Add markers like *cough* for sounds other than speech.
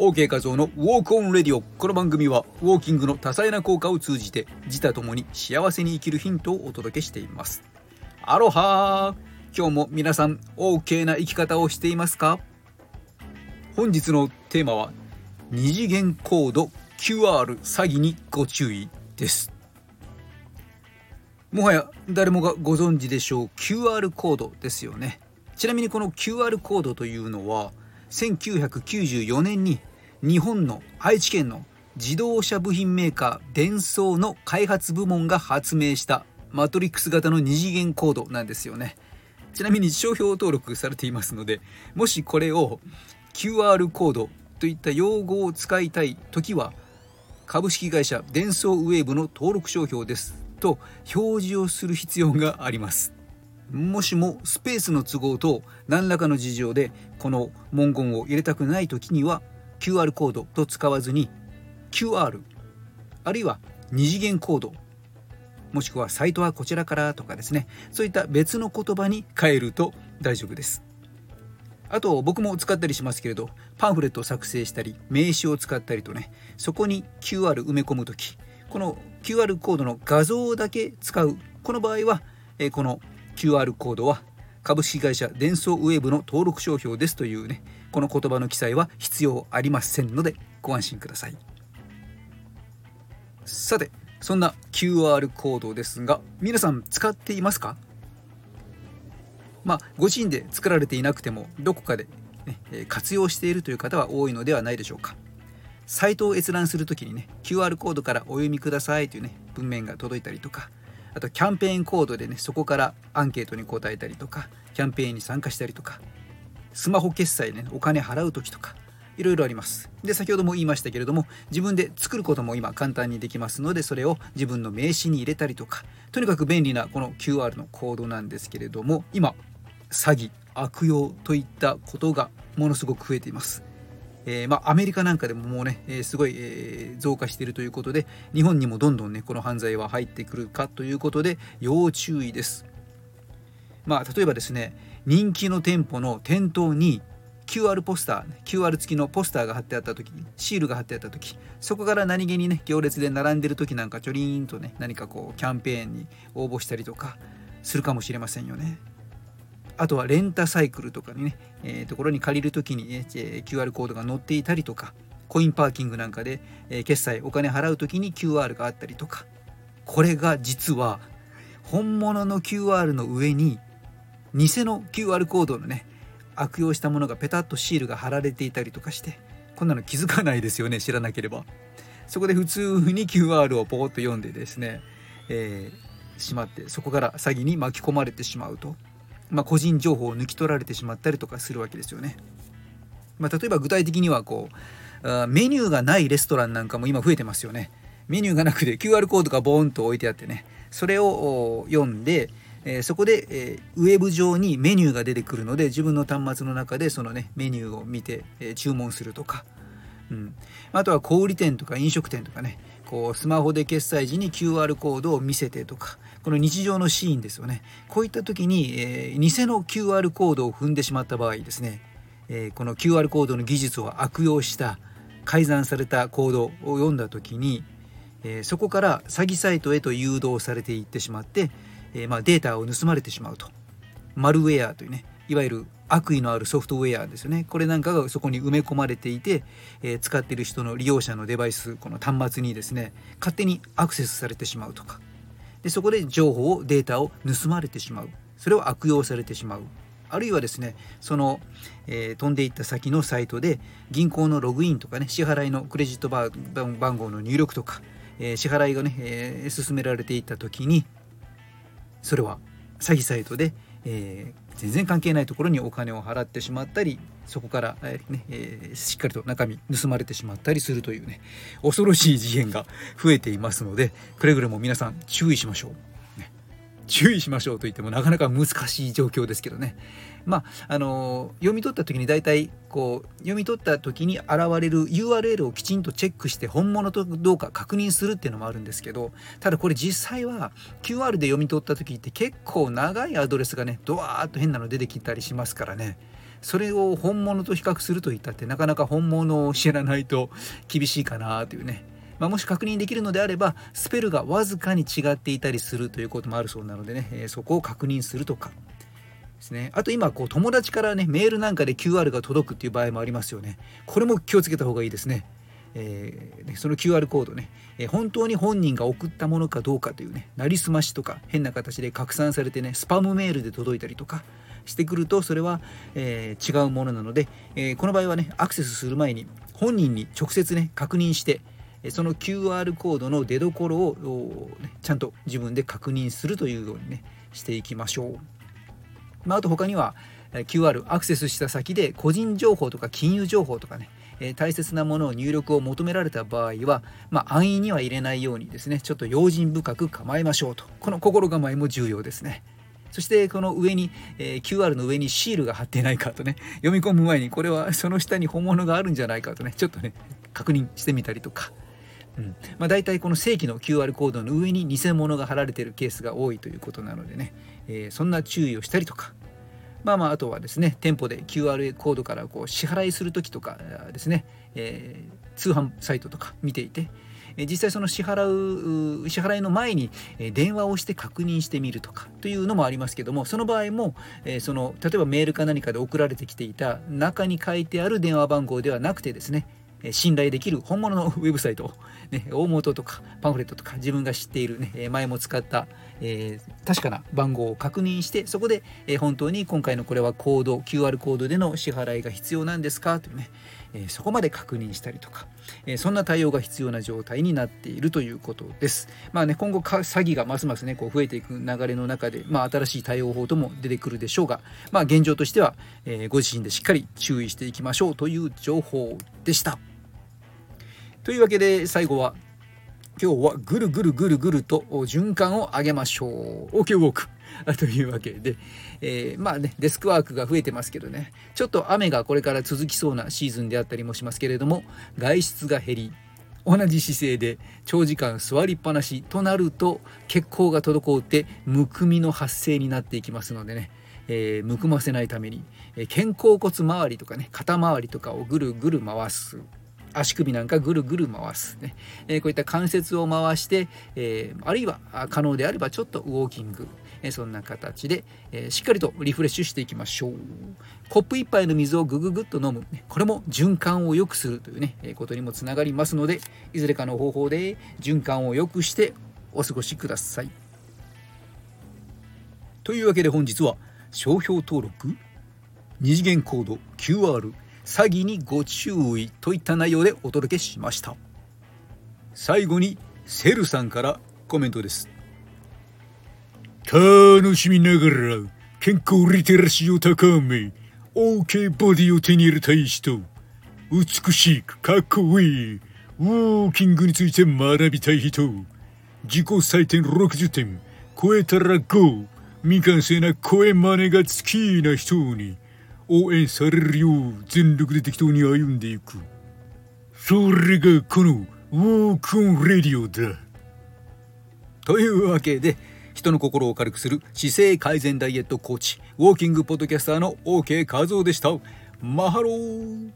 OK 画像のウォークオンレディオ。この番組はウォーキングの多彩な効果を通じて自他ともに幸せに生きるヒントをお届けしています。アロハ今日も皆さん OK な生き方をしていますか？本日のテーマは二次元コード QR 詐欺にご注意です。もはや誰もがご存知でしょう QR コードですよね。ちなみにこの QR コードというのは1994年に日本の愛知県の自動車部品メーカーデンソーの開発部門が発明したマトリックス型の二次元コードなんですよね。ちなみに商標登録されていますのでもしこれを QR コードといった用語を使いたい時は株式会社デンソーウェーブの登録商標です。と表示をする必要があります。もしもスペースの都合と何らかの事情でこの文言を入れたくない時には QR コードと使わずに QR あるいは二次元コードもしくはサイトはこちらからとかですね。そういった別の言葉に変えると大丈夫です。あと僕も使ったりしますけれどパンフレットを作成したり名刺を使ったりとねそこに QR 埋め込む時この QR コードの画像だけ使う。この場合はこの QR コードは株式会社デンソーウェーブの登録商標ですというねこの言葉の記載は必要ありませんのでご安心ください。さてそんな QR コードですが皆さん使っていますか？まあご自身で作られていなくてもどこかで、ね、活用しているという方は多いのではないでしょうか。サイトを閲覧する時にね QR コードからお読みくださいというね文面が届いたりとかあとキャンペーンコードでねそこからアンケートに答えたりとかキャンペーンに参加したりとかスマホ決済で、ね、お金払う時とかいろいろありますで先ほども言いましたけれども自分で作ることも今簡単にできますのでそれを自分の名刺に入れたりとかとにかく便利なこの QR のコードなんですけれども今詐欺悪用といったことがものすごく増えていますえー、まあ、アメリカなんかでももうね、えー、すごい、えー、増加しているということで日本にもどんどんねこの犯罪は入ってくるかということで要注意です。まあ、例えばですね人気の店舗の店頭に QR ポスター QR 付きのポスターが貼ってあった時シールが貼ってあった時そこから何気にね行列で並んでる時なんかちょりーんとね何かこうキャンペーンに応募したりとかするかもしれませんよね。あとはレンタサイクルとかにね、えー、ところに借りる時に、ね、QR コードが載っていたりとかコインパーキングなんかで、え、決済お金払う時に QR があったりとかこれが実は本物の QR の上に偽の QR コードのね悪用したものがペタッとシールが貼られていたりとかしてこんなの気づかないですよね知らなければそこで普通に QR をポコッと読んでですね、えー、しまってそこから詐欺に巻き込まれてしまうとまあ、個人情報を抜き取られてしまったりとかするわけですよね。まあ、例えば具体的にはこうメニューがないレストランなんかも今増えてますよね。メニューがなくて QR コードがボーンと置いてあってねそれを読んで、えー、そこで、えー、ウェブ上にメニューが出てくるので自分の端末の中でそのねメニューを見て、えー、注文するとか、うん、あとは小売店とか飲食店とかね。こうスマホで決済時に QR コードを見せてとか。この日常のシーンですよね。こういった時に、えー、偽の QR コードを踏んでしまった場合ですね、えー、この QR コードの技術を悪用した改ざんされたコードを読んだ時に、えー、そこから詐欺サイトへと誘導されていってしまって、えまあ、データを盗まれてしまうと。マルウェアというねいわゆる悪意のあるソフトウェアですよね。これなんかがそこに埋め込まれていて、えー、使っている人の利用者のデバイスこの端末にですね勝手にアクセスされてしまうとか。でそこで情報をデータを盗まれてしまう。それを悪用されてしまう。あるいはですねその、えー、飛んでいった先のサイトで銀行のログインとかね支払いのクレジット番号の入力とか、えー、支払いがね、えー、進められていった時にそれは詐欺サイトで、えー、全然関係ないところにお金を払ってしまったりそこから、えー、ねえー、しっかりと中身盗まれてしまったりするというね恐ろしい事件が増えていますのでくれぐれも皆さん注意しましょう。注意しましょうと言ってもなかなか難しい状況ですけどね。まああの読み取った時に大体こう読み取った時に現れる URL をきちんとチェックして本物とどうか確認するっていうのもあるんですけどただこれ実際は QR で読み取った時って結構長いアドレスがねドワーッと変なの出てきたりしますからね。それを本物と比較するといったってなかなか本物を知らないと厳しいかなというね、まあ、もし確認できるのであればスペルがわずかに違っていたりするということもあるそうなのでね、えそこを確認するとか。ですね、あと今こう友達からねメールなんかで QR が届くっていう場合もありますよね。これも気をつけた方がいいですね。えー、その QR コードね、えー、本当に本人が送ったものかどうかというねなりすましとか変な形で拡散されてねスパムメールで届いたりとかしてくるとそれは、えー、違うものなので、えこの場合はねアクセスする前に本人に直接ね確認してその QR コードの出どころを、ね、ちゃんと自分で確認するというようにねしていきましょう。まあ、あと他には QR アクセスした先で個人情報とか金融情報とかねえ大切なものを入力を求められた場合は、まあ、安易には入れないようにですねちょっと用心深く構えましょうとこの心構えも重要ですね。そしてこの上に、えー、QR の上にシールが貼ってないかとね読み込む前にこれはその下に本物があるんじゃないかとねちょっとね確認してみたりとか。うん。まあ、大体この正規の QR コードの上に偽物が貼られているケースが多いということなのでね、えー、そんな注意をしたりとか。まあまああとはですね店舗で QR コードからこう支払いする時とかですね、えー、通販サイトとか見ていて。実際その支払う支払いの前に電話をして確認してみるとかというのもありますけどもその場合もその例えばメールか何かで送られてきていた中に書いてある電話番号ではなくてですね信頼できる本物の *laughs* ウェブサイト、ね、大元とかパンフレットとか自分が知っている、ね、前も使った、えー、確かな番号を確認してそこで、えー、本当に今回のこれはコード QR コードでの支払いが必要なんですか？というね、えー、そこまで確認したりとか、えそんな対応が必要な状態になっているということです。まあね今後詐欺がますますねこう増えていく流れの中で、まあ、新しい対応法とも出てくるでしょうが、まあ、現状としては、えご自身でしっかり注意していきましょうという情報でした。というわけで最後は今日はぐるぐるぐるぐると循環を上げましょう。OK ウォークというわけで、えー、まあねデスクワークが増えてますけどね。ちょっと雨がこれから続きそうなシーズンであったりもしますけれども外出が減り同じ姿勢で長時間座りっぱなしとなると血行が滞ってむくみの発生になっていきますのでね。えー、むくませないために、えー、肩甲骨周りとかね肩周りとかをぐるぐる回す。足首なんかぐるぐる回すね、え、こういった関節を回して、え、あるいは可能であればちょっとウォーキング、え、そんな形で、えしっかりとリフレッシュしていきましょう。コップ1杯の水をぐぐぐっと飲む、これも循環を良くするというね、えことにもつながりますのでいずれかの方法で循環を良くしてお過ごしください。というわけで本日は商標登録二次元コード QR 詐欺にご注意といった内容でお届けしました。最後にセルさんからコメントです。楽しみながら健康リテラシーを高め OK ボディを手に入れたい人美しくかっこいいウォーキングについて学びたい人自己採点60点超えたら5未完成な声真似が好きな人に応援されるよう全力で適当に歩んでいく。それがこのウWalk on Radio だ。というわけで、人の心を軽くする姿勢改善ダイエットコーチ、ウォーキングポッドキャスターの OK 和夫でした。 Mahalo